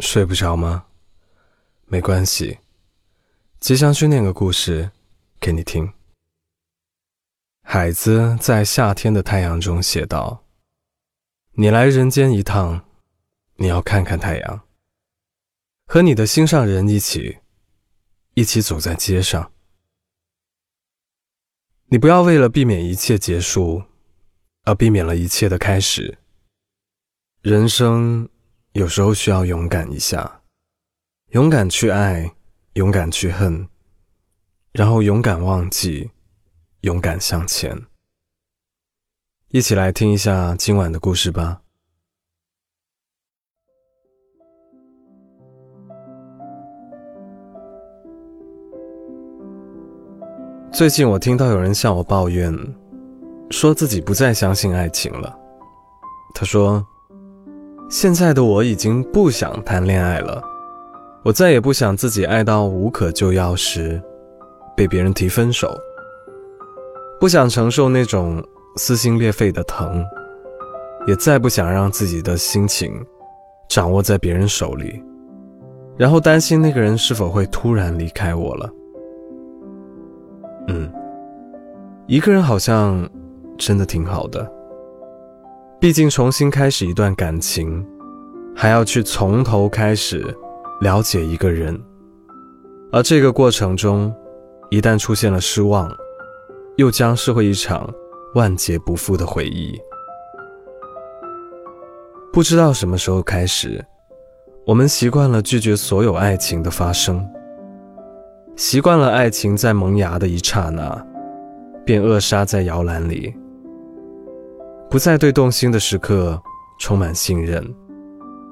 睡不着吗？没关系，吉祥君念个故事给你听。海子在夏天的太阳中写道：“你来人间一趟，你要看看太阳，和你的心上人一起，一起走在街上。你不要为了避免一切结束，而避免了一切的开始。人生。”有时候需要勇敢一下，勇敢去爱，勇敢去恨，然后勇敢忘记，勇敢向前。一起来听一下今晚的故事吧。最近我听到有人向我抱怨，说自己不再相信爱情了。他说。现在的我已经不想谈恋爱了，我再也不想自己爱到无可救药时，被别人提分手。不想承受那种撕心裂肺的疼，也再不想让自己的心情掌握在别人手里，然后担心那个人是否会突然离开我了。嗯，一个人好像真的挺好的。毕竟，重新开始一段感情，还要去从头开始了解一个人，而这个过程中，一旦出现了失望，又将是会一场万劫不复的回忆。不知道什么时候开始，我们习惯了拒绝所有爱情的发生，习惯了爱情在萌芽的一刹那，便扼杀在摇篮里。不再对动心的时刻充满信任，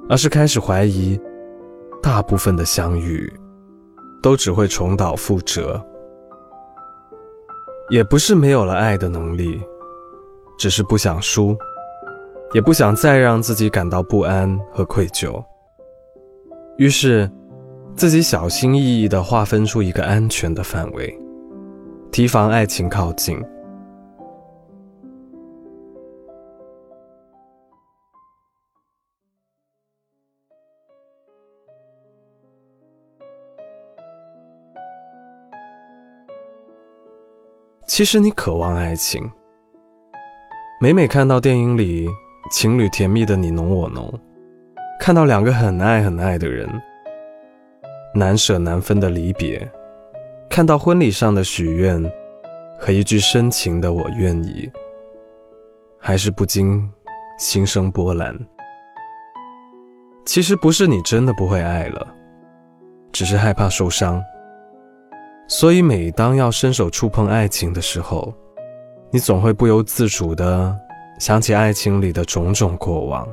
而是开始怀疑，大部分的相遇都只会重蹈覆辙。也不是没有了爱的能力，只是不想输，也不想再让自己感到不安和愧疚。于是，自己小心翼翼地划分出一个安全的范围，提防爱情靠近。其实你渴望爱情，每每看到电影里情侣甜蜜的你侬我侬，看到两个很爱很爱的人难舍难分的离别，看到婚礼上的许愿和一句深情的我愿意，还是不禁心生波澜。其实不是你真的不会爱了，只是害怕受伤。所以，每当要伸手触碰爱情的时候，你总会不由自主地想起爱情里的种种过往，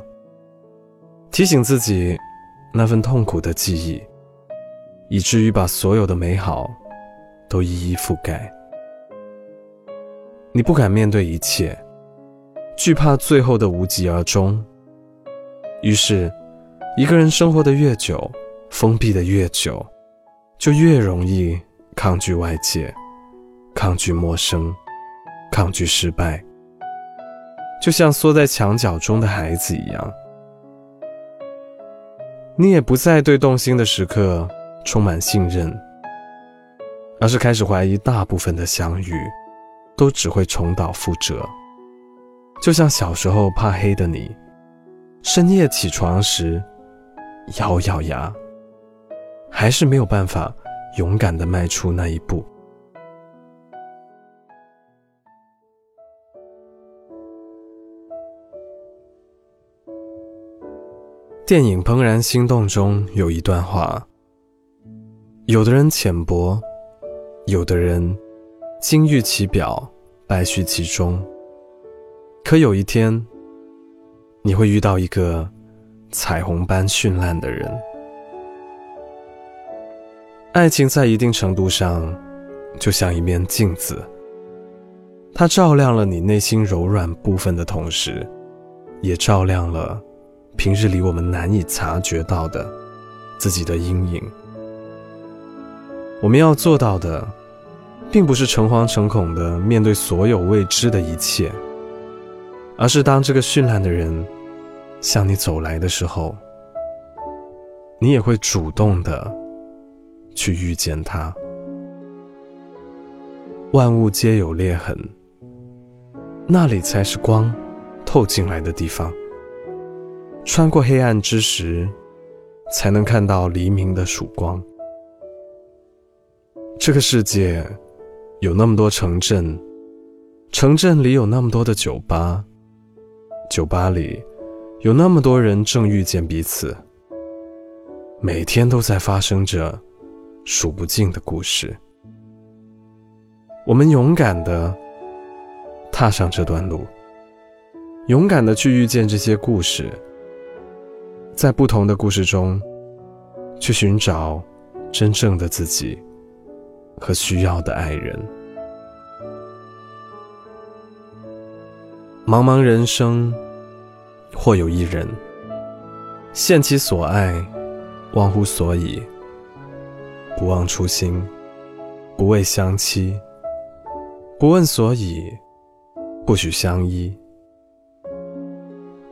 提醒自己那份痛苦的记忆，以至于把所有的美好都一一覆盖。你不敢面对一切，惧怕最后的无疾而终。于是，一个人生活的越久，封闭的越久，就越容易。抗拒外界，抗拒陌生，抗拒失败，就像缩在墙角中的孩子一样。你也不再对动心的时刻充满信任，而是开始怀疑大部分的相遇都只会重蹈覆辙。就像小时候怕黑的你，深夜起床时咬咬牙，还是没有办法。勇敢的迈出那一步。电影《怦然心动》中有一段话：有的人浅薄，有的人金玉其表，败絮其中。可有一天，你会遇到一个彩虹般绚烂的人。爱情在一定程度上，就像一面镜子，它照亮了你内心柔软部分的同时，也照亮了平日里我们难以察觉到的自己的阴影。我们要做到的，并不是诚惶诚恐的面对所有未知的一切，而是当这个绚烂的人向你走来的时候，你也会主动的去遇见它。万物皆有裂痕，那里才是光透进来的地方。穿过黑暗之时，才能看到黎明的曙光。这个世界有那么多城镇，城镇里有那么多的酒吧，酒吧里有那么多人正遇见彼此。每天都在发生着数不尽的故事。我们勇敢的踏上这段路，勇敢的去遇见这些故事，在不同的故事中，去寻找真正的自己和需要的爱人。茫茫人生，或有一人，献其所爱，忘乎所以，不忘初心，不畏相期。不问所以，不许相依。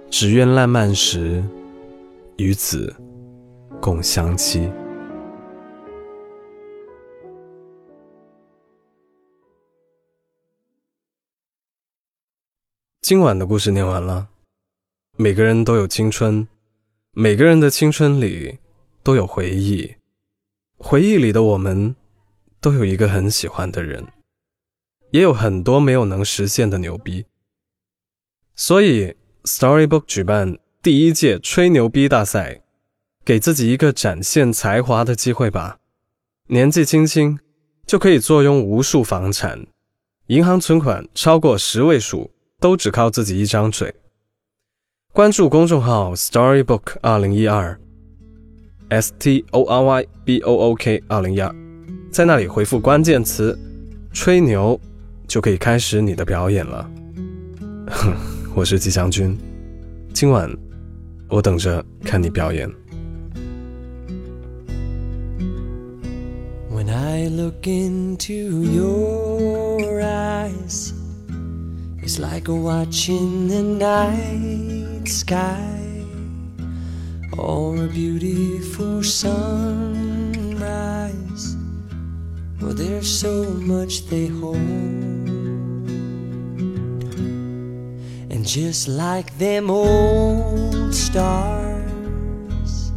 只愿烂漫时，与子共相期。今晚的故事念完了。每个人都有青春，每个人的青春里都有回忆，回忆里的我们，都有一个很喜欢的人。也有很多没有能实现的牛逼，所以 Storybook 举办第一届吹牛逼大赛，给自己一个展现才华的机会吧。年纪轻轻就可以坐拥无数房产，银行存款超过十位数，都只靠自己一张嘴。关注公众号 Storybook 二零一二，S T O R Y B O O K 二零一二，在那里回复关键词“吹牛”。就可以开始你的表演了。哼，我是吉祥君，今晚我等着看你表演。When I look into your eyes, it's like watching the night sky or a beautiful sunrise. Well, there's so much they hold. And just like them old stars,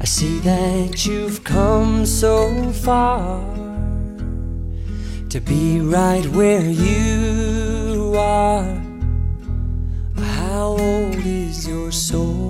I see that you've come so far to be right where you are. How old is your soul?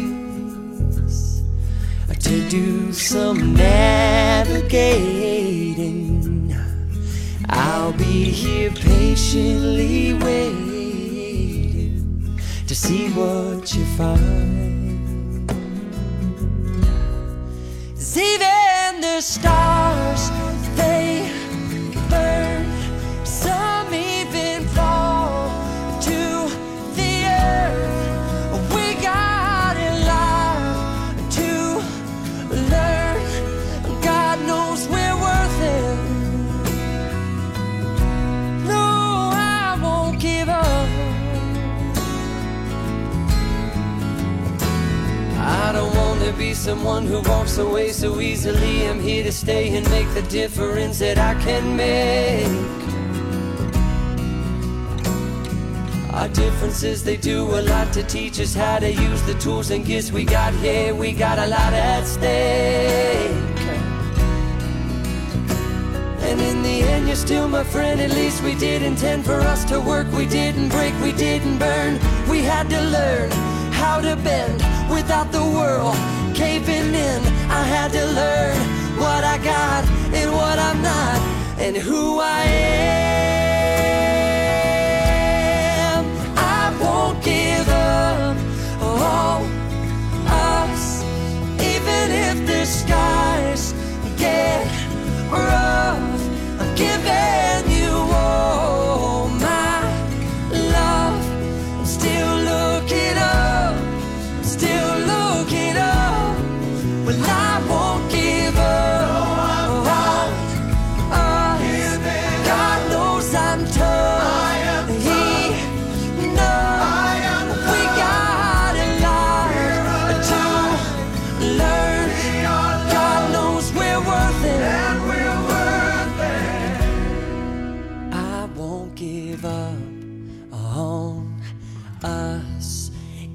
to do some navigating, I'll be here patiently waiting to see what you find. even the stars, someone who walks away so easily. I'm here to stay and make the difference that I can make. Our differences, they do a lot to teach us how to use the tools and gifts we got here. We got a lot at stake. And in the end, you're still my friend. At least we did intend for us to work. We didn't break, we didn't burn. We had to learn how to bend without the world caving in. I had to learn what I got and what I'm not, and who I am.